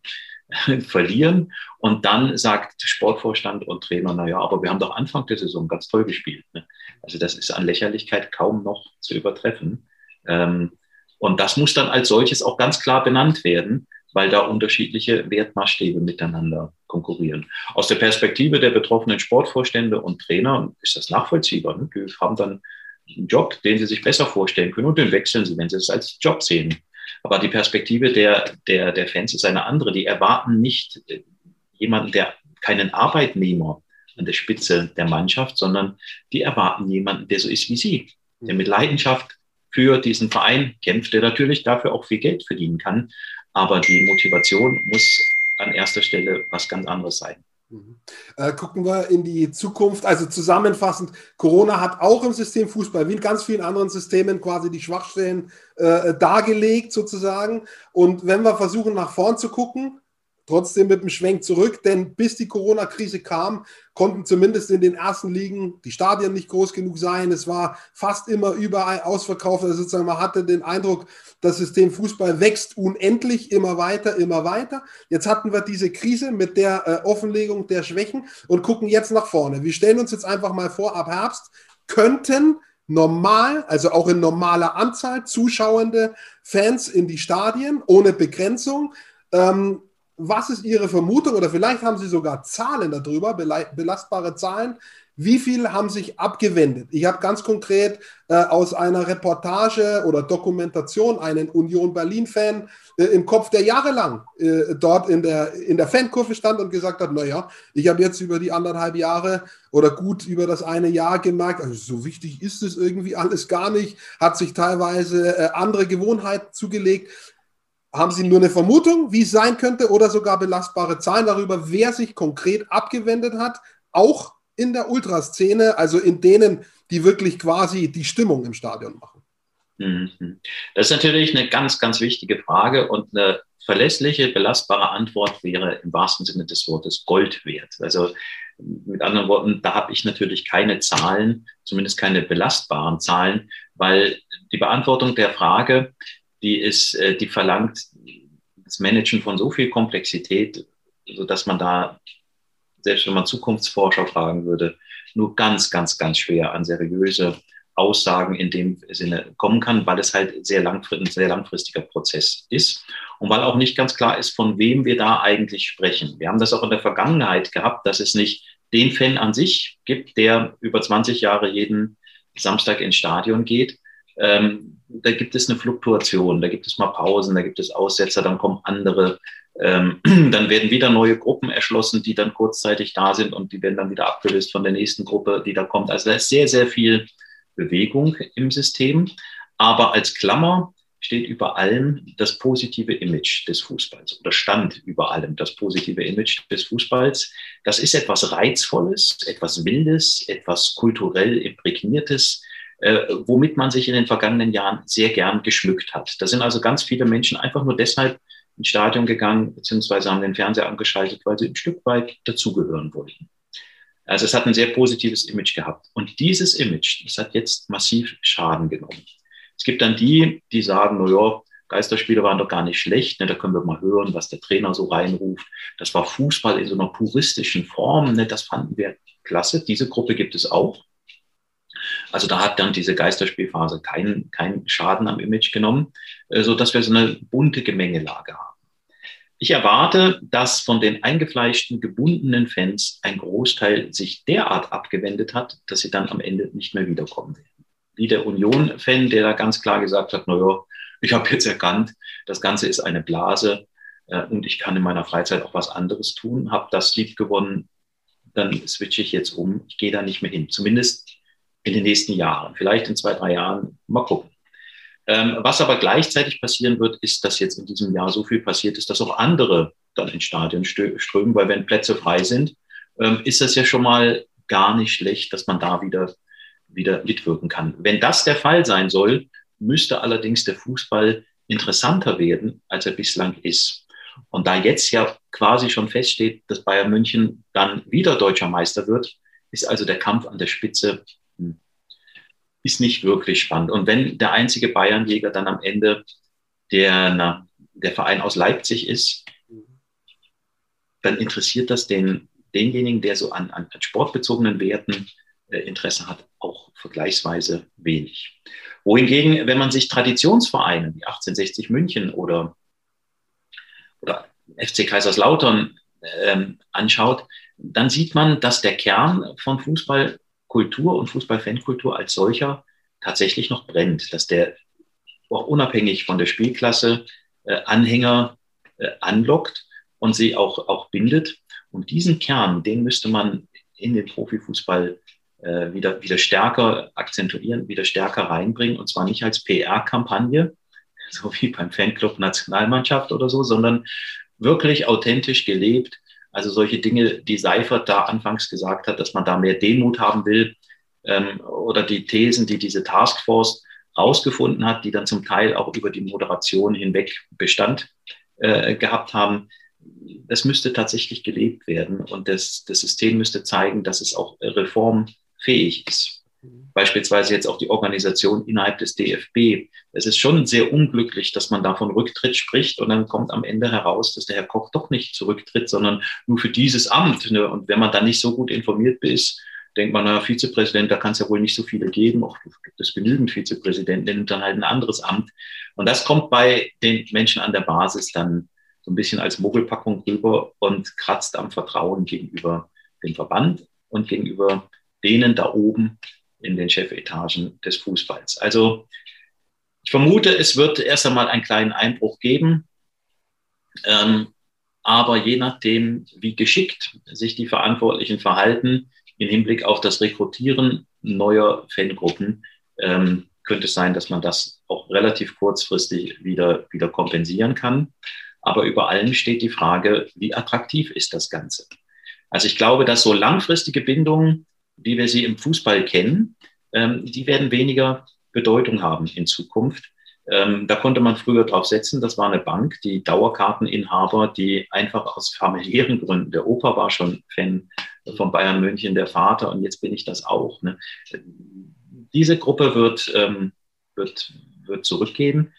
verlieren. Und dann sagt Sportvorstand und Trainer, naja, aber wir haben doch Anfang der Saison ganz toll gespielt. Ne? Also das ist an Lächerlichkeit kaum noch zu übertreffen. Ähm, und das muss dann als solches auch ganz klar benannt werden, weil da unterschiedliche Wertmaßstäbe miteinander konkurrieren. Aus der Perspektive der betroffenen Sportvorstände und Trainer ist das nachvollziehbar. Ne? Die haben dann einen Job, den sie sich besser vorstellen können und den wechseln sie, wenn sie es als Job sehen. Aber die Perspektive der, der, der Fans ist eine andere. Die erwarten nicht äh, jemanden, der keinen Arbeitnehmer an der Spitze der Mannschaft, sondern die erwarten jemanden, der so ist wie sie, der mit Leidenschaft für diesen Verein kämpft, der natürlich dafür auch viel Geld verdienen kann. Aber die Motivation muss an erster Stelle was ganz anderes sein. Mhm. Äh, gucken wir in die Zukunft. Also zusammenfassend, Corona hat auch im System Fußball wie in ganz vielen anderen Systemen quasi die Schwachstellen äh, dargelegt sozusagen. Und wenn wir versuchen nach vorn zu gucken, trotzdem mit dem Schwenk zurück, denn bis die Corona-Krise kam, konnten zumindest in den ersten Ligen die Stadien nicht groß genug sein. Es war fast immer überall ausverkauft. Also sozusagen man hatte den Eindruck, das System Fußball wächst unendlich immer weiter, immer weiter. Jetzt hatten wir diese Krise mit der äh, Offenlegung der Schwächen und gucken jetzt nach vorne. Wir stellen uns jetzt einfach mal vor, ab Herbst könnten normal, also auch in normaler Anzahl zuschauende Fans in die Stadien ohne Begrenzung. Ähm, was ist Ihre Vermutung oder vielleicht haben Sie sogar Zahlen darüber, belastbare Zahlen? Wie viel haben sich abgewendet? Ich habe ganz konkret äh, aus einer Reportage oder Dokumentation einen Union Berlin-Fan äh, im Kopf, der jahrelang äh, dort in der, in der Fankurve stand und gesagt hat, naja, ich habe jetzt über die anderthalb Jahre oder gut über das eine Jahr gemerkt, also so wichtig ist es irgendwie alles gar nicht, hat sich teilweise äh, andere Gewohnheiten zugelegt. Haben Sie nur eine Vermutung, wie es sein könnte oder sogar belastbare Zahlen darüber, wer sich konkret abgewendet hat, auch in der Ultraszene, also in denen, die wirklich quasi die Stimmung im Stadion machen? Mhm. Das ist natürlich eine ganz, ganz wichtige Frage und eine verlässliche, belastbare Antwort wäre im wahrsten Sinne des Wortes Gold wert. Also mit anderen Worten, da habe ich natürlich keine Zahlen, zumindest keine belastbaren Zahlen, weil die Beantwortung der Frage, die ist, äh, die verlangt das Managen von so viel Komplexität, sodass man da, selbst wenn man Zukunftsforscher fragen würde, nur ganz, ganz, ganz schwer an seriöse Aussagen in dem Sinne kommen kann, weil es halt sehr ein sehr langfristiger Prozess ist und weil auch nicht ganz klar ist, von wem wir da eigentlich sprechen. Wir haben das auch in der Vergangenheit gehabt, dass es nicht den Fan an sich gibt, der über 20 Jahre jeden Samstag ins Stadion geht, ähm, da gibt es eine Fluktuation, da gibt es mal Pausen, da gibt es Aussetzer, dann kommen andere, ähm, dann werden wieder neue Gruppen erschlossen, die dann kurzzeitig da sind und die werden dann wieder abgelöst von der nächsten Gruppe, die da kommt. Also da ist sehr, sehr viel Bewegung im System. Aber als Klammer steht über allem das positive Image des Fußballs oder stand über allem das positive Image des Fußballs. Das ist etwas Reizvolles, etwas Wildes, etwas kulturell imprägniertes, äh, womit man sich in den vergangenen Jahren sehr gern geschmückt hat. Da sind also ganz viele Menschen einfach nur deshalb ins Stadion gegangen, beziehungsweise haben den Fernseher angeschaltet, weil sie ein Stück weit dazugehören wollten. Also es hat ein sehr positives Image gehabt. Und dieses Image, das hat jetzt massiv Schaden genommen. Es gibt dann die, die sagen, na ja, Geisterspiele waren doch gar nicht schlecht. Ne? Da können wir mal hören, was der Trainer so reinruft. Das war Fußball in so einer puristischen Form. Ne? Das fanden wir klasse. Diese Gruppe gibt es auch. Also da hat dann diese Geisterspielphase keinen keinen Schaden am Image genommen, äh, so dass wir so eine bunte Gemengelage haben. Ich erwarte, dass von den eingefleischten, gebundenen Fans ein Großteil sich derart abgewendet hat, dass sie dann am Ende nicht mehr wiederkommen werden wie der Union-Fan, der da ganz klar gesagt hat, naja, ich habe jetzt erkannt, das Ganze ist eine Blase äh, und ich kann in meiner Freizeit auch was anderes tun, habe das lieb gewonnen, dann switche ich jetzt um, ich gehe da nicht mehr hin, zumindest in den nächsten Jahren, vielleicht in zwei, drei Jahren, mal gucken. Ähm, was aber gleichzeitig passieren wird, ist, dass jetzt in diesem Jahr so viel passiert ist, dass auch andere dann ins Stadion strömen, weil wenn Plätze frei sind, ähm, ist das ja schon mal gar nicht schlecht, dass man da wieder wieder mitwirken kann. Wenn das der Fall sein soll, müsste allerdings der Fußball interessanter werden, als er bislang ist. Und da jetzt ja quasi schon feststeht, dass Bayern München dann wieder deutscher Meister wird, ist also der Kampf an der Spitze ist nicht wirklich spannend. Und wenn der einzige Bayernjäger dann am Ende der, na, der Verein aus Leipzig ist, dann interessiert das den, denjenigen, der so an, an sportbezogenen Werten äh, Interesse hat, auch vergleichsweise wenig. Wohingegen, wenn man sich Traditionsvereine wie 1860 München oder, oder FC Kaiserslautern ähm, anschaut, dann sieht man, dass der Kern von Fußballkultur und Fußballfankultur als solcher tatsächlich noch brennt, dass der auch unabhängig von der Spielklasse äh, Anhänger äh, anlockt und sie auch, auch bindet. Und diesen Kern, den müsste man in den Profifußball äh, wieder, wieder stärker akzentuieren, wieder stärker reinbringen. Und zwar nicht als PR-Kampagne, so wie beim Fanclub Nationalmannschaft oder so, sondern wirklich authentisch gelebt. Also solche Dinge, die Seifert da anfangs gesagt hat, dass man da mehr Demut haben will, ähm, oder die Thesen, die diese Taskforce rausgefunden hat, die dann zum Teil auch über die Moderation hinweg Bestand äh, gehabt haben, das müsste tatsächlich gelebt werden und das, das System müsste zeigen, dass es auch Reform fähig ist. Beispielsweise jetzt auch die Organisation innerhalb des DFB. Es ist schon sehr unglücklich, dass man da von Rücktritt spricht und dann kommt am Ende heraus, dass der Herr Koch doch nicht zurücktritt, sondern nur für dieses Amt. Ne? Und wenn man dann nicht so gut informiert ist, denkt man, na, Vizepräsident, da kann es ja wohl nicht so viele geben. Auch gibt es genügend Vizepräsidenten, nimmt dann halt ein anderes Amt. Und das kommt bei den Menschen an der Basis dann so ein bisschen als Mogelpackung rüber und kratzt am Vertrauen gegenüber dem Verband und gegenüber denen da oben in den Chefetagen des Fußballs. Also ich vermute, es wird erst einmal einen kleinen Einbruch geben. Ähm, aber je nachdem, wie geschickt sich die Verantwortlichen verhalten im Hinblick auf das Rekrutieren neuer Fangruppen, ähm, könnte es sein, dass man das auch relativ kurzfristig wieder, wieder kompensieren kann. Aber über allem steht die Frage, wie attraktiv ist das Ganze? Also ich glaube, dass so langfristige Bindungen wie wir sie im Fußball kennen, ähm, die werden weniger Bedeutung haben in Zukunft. Ähm, da konnte man früher drauf setzen, das war eine Bank, die Dauerkarteninhaber, die einfach aus familiären Gründen, der Opa war schon Fan von Bayern München, der Vater und jetzt bin ich das auch. Ne? Diese Gruppe wird, ähm, wird, wird zurückgehen,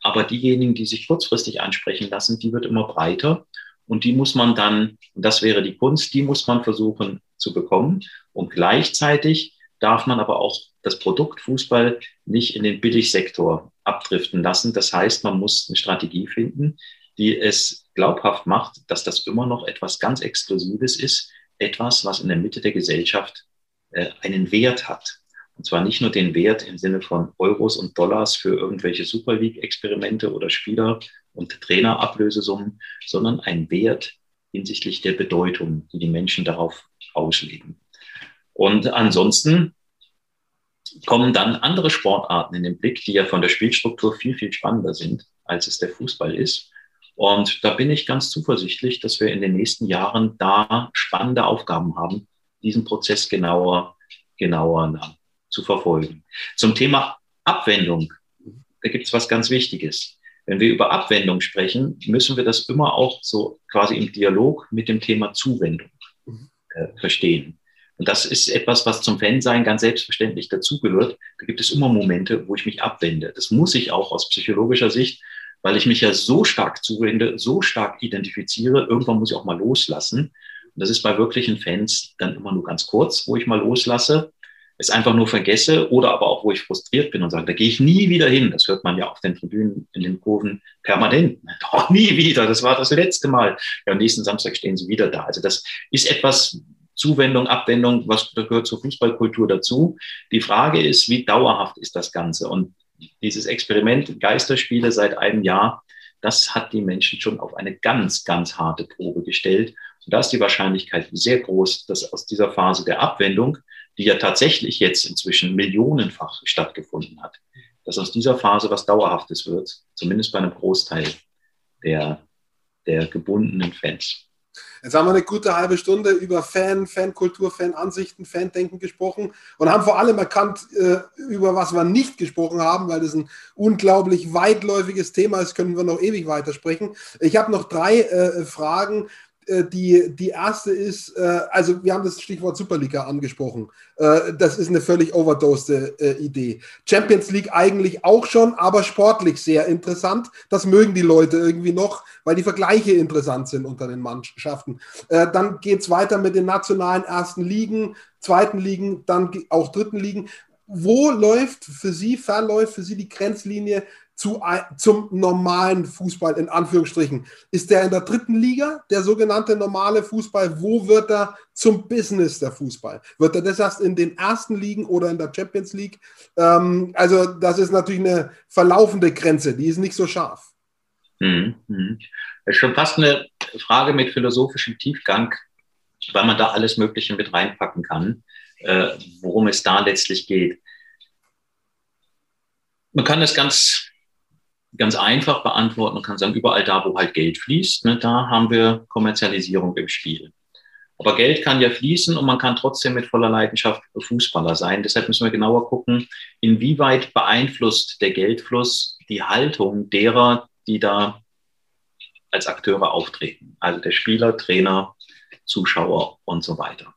aber diejenigen, die sich kurzfristig ansprechen lassen, die wird immer breiter und die muss man dann, das wäre die Kunst, die muss man versuchen zu bekommen. Und gleichzeitig darf man aber auch das Produkt Fußball nicht in den Billigsektor abdriften lassen. Das heißt, man muss eine Strategie finden, die es glaubhaft macht, dass das immer noch etwas ganz Exklusives ist, etwas, was in der Mitte der Gesellschaft äh, einen Wert hat. Und zwar nicht nur den Wert im Sinne von Euros und Dollars für irgendwelche Super League-Experimente oder Spieler und Trainerablösesummen, sondern ein Wert hinsichtlich der Bedeutung, die die Menschen darauf auslegen. Und ansonsten kommen dann andere Sportarten in den Blick, die ja von der Spielstruktur viel, viel spannender sind, als es der Fußball ist. Und da bin ich ganz zuversichtlich, dass wir in den nächsten Jahren da spannende Aufgaben haben, diesen Prozess genauer, genauer zu verfolgen. Zum Thema Abwendung, da gibt es was ganz Wichtiges. Wenn wir über Abwendung sprechen, müssen wir das immer auch so quasi im Dialog mit dem Thema Zuwendung äh, verstehen. Und das ist etwas, was zum Fansein ganz selbstverständlich dazugehört. Da gibt es immer Momente, wo ich mich abwende. Das muss ich auch aus psychologischer Sicht, weil ich mich ja so stark zuwende, so stark identifiziere. Irgendwann muss ich auch mal loslassen. Und das ist bei wirklichen Fans dann immer nur ganz kurz, wo ich mal loslasse, es einfach nur vergesse oder aber auch, wo ich frustriert bin und sage, da gehe ich nie wieder hin. Das hört man ja auf den Tribünen, in den Kurven permanent. Doch nie wieder. Das war das letzte Mal. Ja, am nächsten Samstag stehen sie wieder da. Also das ist etwas, Zuwendung, Abwendung, was gehört zur Fußballkultur dazu. Die Frage ist, wie dauerhaft ist das Ganze? Und dieses Experiment Geisterspiele seit einem Jahr, das hat die Menschen schon auf eine ganz, ganz harte Probe gestellt. Und da ist die Wahrscheinlichkeit sehr groß, dass aus dieser Phase der Abwendung, die ja tatsächlich jetzt inzwischen millionenfach stattgefunden hat, dass aus dieser Phase was Dauerhaftes wird, zumindest bei einem Großteil der, der gebundenen Fans. Jetzt haben wir eine gute halbe Stunde über Fan, Fankultur, Fanansichten, Fandenken gesprochen und haben vor allem erkannt, äh, über was wir nicht gesprochen haben, weil das ein unglaublich weitläufiges Thema ist, können wir noch ewig weitersprechen. Ich habe noch drei äh, Fragen, die, die erste ist, äh, also wir haben das Stichwort Superliga angesprochen. Äh, das ist eine völlig overdosed Idee. Champions League eigentlich auch schon, aber sportlich sehr interessant. Das mögen die Leute irgendwie noch, weil die Vergleiche interessant sind unter den Mannschaften. dann geht es weiter mit den nationalen ersten Ligen, zweiten Ligen, dann auch dritten Ligen. Wo läuft für Sie, verläuft für Sie die Grenzlinie zu, zum normalen Fußball in Anführungsstrichen. Ist der in der dritten Liga, der sogenannte normale Fußball? Wo wird er zum Business der Fußball? Wird er das erst in den ersten Ligen oder in der Champions League? Ähm, also das ist natürlich eine verlaufende Grenze, die ist nicht so scharf. Mhm. mhm. Das ist schon fast eine Frage mit philosophischem Tiefgang, weil man da alles Mögliche mit reinpacken kann, äh, worum es da letztlich geht. Man kann das ganz ganz einfach beantworten und kann sagen, überall da, wo halt Geld fließt, ne, da haben wir Kommerzialisierung im Spiel. Aber Geld kann ja fließen und man kann trotzdem mit voller Leidenschaft Fußballer sein. Deshalb müssen wir genauer gucken, inwieweit beeinflusst der Geldfluss die Haltung derer, die da als Akteure auftreten. Also der Spieler, Trainer, Zuschauer und so weiter.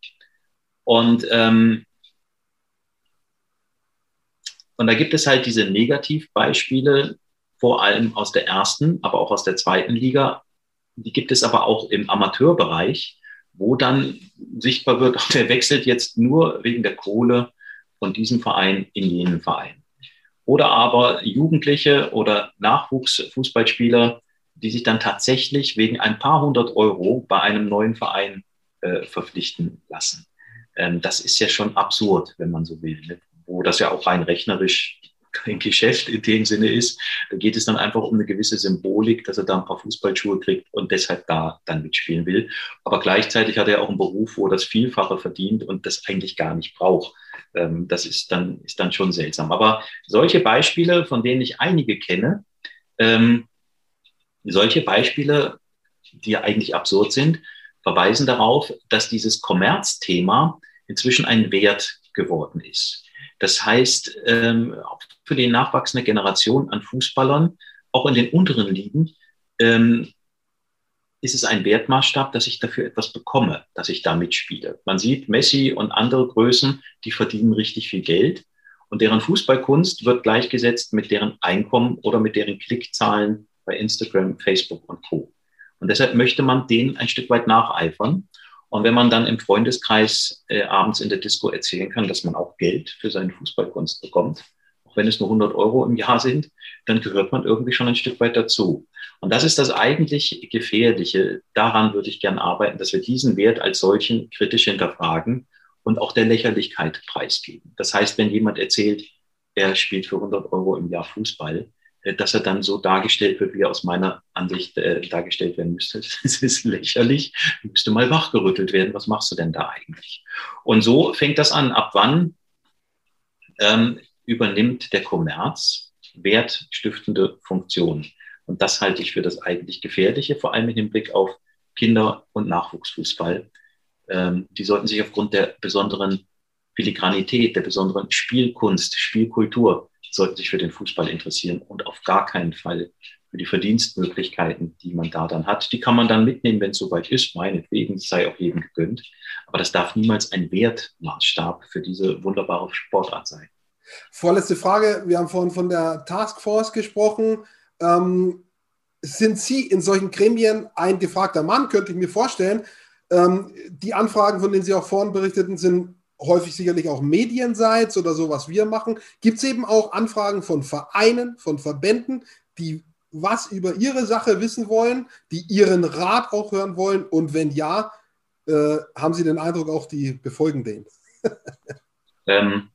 Und, ähm, und da gibt es halt diese Negativbeispiele, vor allem aus der ersten, aber auch aus der zweiten Liga. Die gibt es aber auch im Amateurbereich, wo dann sichtbar wird, der wechselt jetzt nur wegen der Kohle von diesem Verein in jenen Verein. Oder aber Jugendliche oder Nachwuchsfußballspieler, die sich dann tatsächlich wegen ein paar hundert Euro bei einem neuen Verein äh, verpflichten lassen. Ähm, das ist ja schon absurd, wenn man so will, ne? wo das ja auch rein rechnerisch kein Geschäft in dem Sinne ist. Da geht es dann einfach um eine gewisse Symbolik, dass er da ein paar Fußballschuhe kriegt und deshalb da dann mitspielen will. Aber gleichzeitig hat er auch einen Beruf, wo er das Vielfache verdient und das eigentlich gar nicht braucht. Ähm, das ist dann, ist dann schon seltsam. Aber solche Beispiele, von denen ich einige kenne, ähm, solche Beispiele, die eigentlich absurd sind, verweisen darauf, dass dieses Kommerzthema inzwischen ein Wert geworden ist. Das heißt, ähm, auch für die nachwachsende Generation an Fußballern, auch in den unteren Ligen, ähm, ist es ein Wertmaßstab, dass ich dafür etwas bekomme, dass ich da mitspiele. Man sieht Messi und andere Größen, die verdienen richtig viel Geld und deren Fußballkunst wird gleichgesetzt mit deren Einkommen oder mit deren Klickzahlen bei Instagram, Facebook und Co. Und deshalb möchte man denen ein Stück weit nacheifern. Und wenn man dann im Freundeskreis äh, abends in der Disco erzählen kann, dass man auch Geld für seine Fußballkunst bekommt, auch wenn es nur 100 Euro im Jahr sind, dann gehört man irgendwie schon ein Stück weit dazu. Und das ist das eigentlich Gefährliche. Daran würde ich gern arbeiten, dass wir diesen Wert als solchen kritisch hinterfragen und auch der Lächerlichkeit preisgeben. Das heißt, wenn jemand erzählt, er spielt für 100 Euro im Jahr Fußball, dass er dann so dargestellt wird, wie er aus meiner Ansicht äh, dargestellt werden müsste. Das ist lächerlich. Müsste mal wachgerüttelt werden. Was machst du denn da eigentlich? Und so fängt das an. Ab wann ähm, übernimmt der Kommerz wertstiftende Funktionen? Und das halte ich für das eigentlich Gefährliche, vor allem im Hinblick auf Kinder- und Nachwuchsfußball. Ähm, die sollten sich aufgrund der besonderen Filigranität, der besonderen Spielkunst, Spielkultur, sollten sich für den Fußball interessieren und auf gar keinen Fall für die Verdienstmöglichkeiten, die man da dann hat. Die kann man dann mitnehmen, wenn es soweit ist, meinetwegen, sei auch jedem gegönnt. Aber das darf niemals ein Wertmaßstab für diese wunderbare Sportart sein. Vorletzte Frage. Wir haben vorhin von der Taskforce gesprochen. Ähm, sind Sie in solchen Gremien ein gefragter Mann, könnte ich mir vorstellen. Ähm, die Anfragen, von denen Sie auch vorhin berichteten, sind häufig sicherlich auch medienseits oder so, was wir machen. Gibt es eben auch Anfragen von Vereinen, von Verbänden, die was über ihre Sache wissen wollen, die ihren Rat auch hören wollen? Und wenn ja, äh, haben Sie den Eindruck, auch die befolgen den? ähm,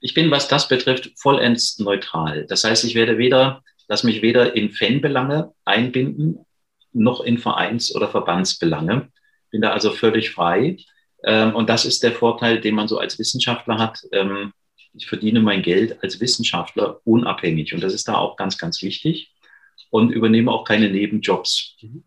ich bin, was das betrifft, vollends neutral. Das heißt, ich werde weder lass mich weder in Fanbelange einbinden, noch in Vereins- oder Verbandsbelange. Bin da also völlig frei. Ähm, und das ist der Vorteil, den man so als Wissenschaftler hat. Ähm, ich verdiene mein Geld als Wissenschaftler unabhängig. Und das ist da auch ganz, ganz wichtig. Und übernehme auch keine Nebenjobs mhm.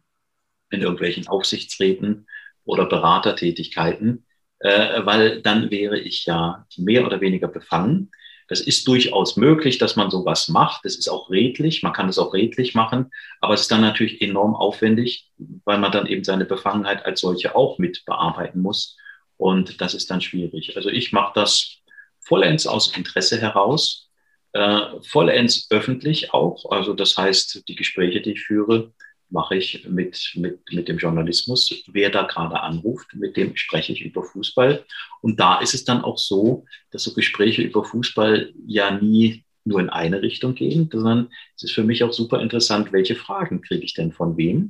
in irgendwelchen Aufsichtsräten oder Beratertätigkeiten, äh, weil dann wäre ich ja mehr oder weniger befangen. Das ist durchaus möglich, dass man sowas macht. Das ist auch redlich. Man kann das auch redlich machen. Aber es ist dann natürlich enorm aufwendig, weil man dann eben seine Befangenheit als solche auch mit bearbeiten muss. Und das ist dann schwierig. Also ich mache das vollends aus Interesse heraus, äh, vollends öffentlich auch. Also das heißt, die Gespräche, die ich führe, mache ich mit, mit, mit dem Journalismus. Wer da gerade anruft, mit dem spreche ich über Fußball. Und da ist es dann auch so, dass so Gespräche über Fußball ja nie nur in eine Richtung gehen, sondern es ist für mich auch super interessant, welche Fragen kriege ich denn von wem?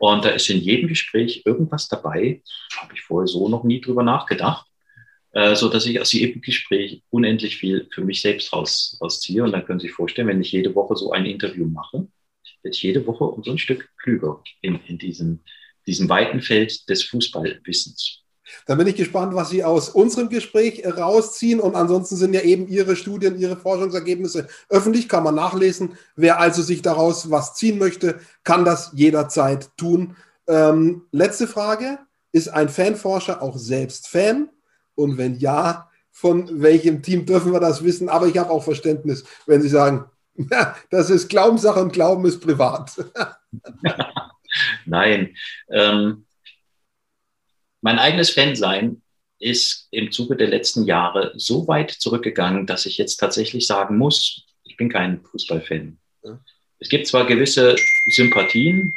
Und da ist in jedem Gespräch irgendwas dabei, habe ich vorher so noch nie drüber nachgedacht, äh, so dass ich aus jedem Gespräch unendlich viel für mich selbst raus, rausziehe. Und dann können Sie sich vorstellen, wenn ich jede Woche so ein Interview mache, wird jede Woche um so ein Stück klüger in, in diesem, diesem weiten Feld des Fußballwissens. Dann bin ich gespannt, was Sie aus unserem Gespräch rausziehen. Und ansonsten sind ja eben Ihre Studien, Ihre Forschungsergebnisse öffentlich, kann man nachlesen. Wer also sich daraus was ziehen möchte, kann das jederzeit tun. Ähm, letzte Frage. Ist ein Fanforscher auch selbst Fan? Und wenn ja, von welchem Team dürfen wir das wissen? Aber ich habe auch Verständnis, wenn Sie sagen, ja, das ist Glaubenssache und Glauben ist privat. Nein. Ähm, mein eigenes Fansein ist im Zuge der letzten Jahre so weit zurückgegangen, dass ich jetzt tatsächlich sagen muss, ich bin kein Fußballfan. Ja. Es gibt zwar gewisse Sympathien,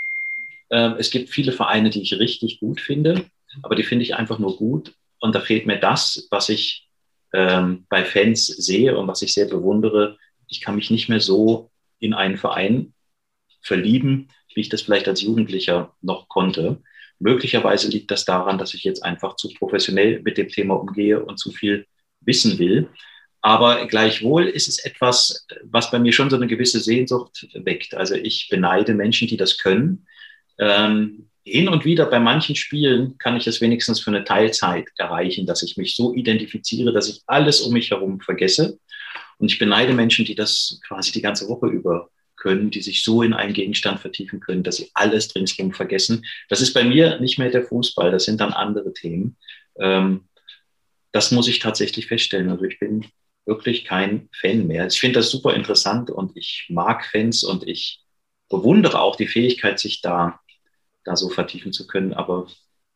äh, es gibt viele Vereine, die ich richtig gut finde, aber die finde ich einfach nur gut. Und da fehlt mir das, was ich ähm, bei Fans sehe und was ich sehr bewundere, ich kann mich nicht mehr so in einen Verein verlieben, wie ich das vielleicht als Jugendlicher noch konnte. Möglicherweise liegt das daran, dass ich jetzt einfach zu professionell mit dem Thema umgehe und zu viel wissen will. Aber gleichwohl ist es etwas, was bei mir schon so eine gewisse Sehnsucht weckt. Also ich beneide Menschen, die das können. Ähm, hin und wieder bei manchen Spielen kann ich es wenigstens für eine Teilzeit erreichen, dass ich mich so identifiziere, dass ich alles um mich herum vergesse und ich beneide Menschen, die das quasi die ganze Woche über können, die sich so in einen Gegenstand vertiefen können, dass sie alles ringsherum vergessen. Das ist bei mir nicht mehr der Fußball, das sind dann andere Themen. Ähm, das muss ich tatsächlich feststellen. Also ich bin wirklich kein Fan mehr. Ich finde das super interessant und ich mag Fans und ich bewundere auch die Fähigkeit, sich da, da so vertiefen zu können. Aber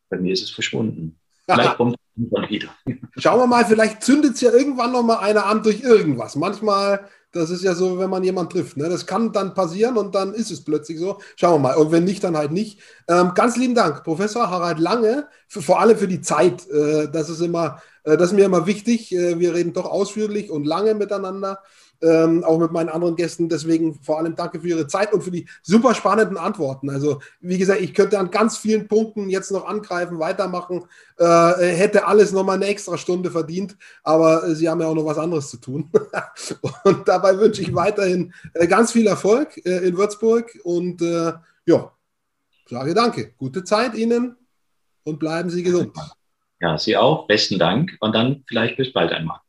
bei mir ist es verschwunden. Vielleicht kommt es wieder. Schauen wir mal, vielleicht zündet es ja irgendwann noch mal einer an durch irgendwas. Manchmal, das ist ja so, wenn man jemanden trifft. Ne? Das kann dann passieren und dann ist es plötzlich so. Schauen wir mal. Und wenn nicht, dann halt nicht. Ähm, ganz lieben Dank, Professor Harald Lange, für, vor allem für die Zeit. Äh, das ist immer, äh, das ist mir immer wichtig. Äh, wir reden doch ausführlich und lange miteinander. Ähm, auch mit meinen anderen Gästen. Deswegen vor allem danke für Ihre Zeit und für die super spannenden Antworten. Also, wie gesagt, ich könnte an ganz vielen Punkten jetzt noch angreifen, weitermachen, äh, hätte alles nochmal eine extra Stunde verdient, aber äh, Sie haben ja auch noch was anderes zu tun. und dabei wünsche ich weiterhin äh, ganz viel Erfolg äh, in Würzburg und äh, ja, sage danke. Gute Zeit Ihnen und bleiben Sie gesund. Ja, Sie auch. Besten Dank und dann vielleicht bis bald einmal.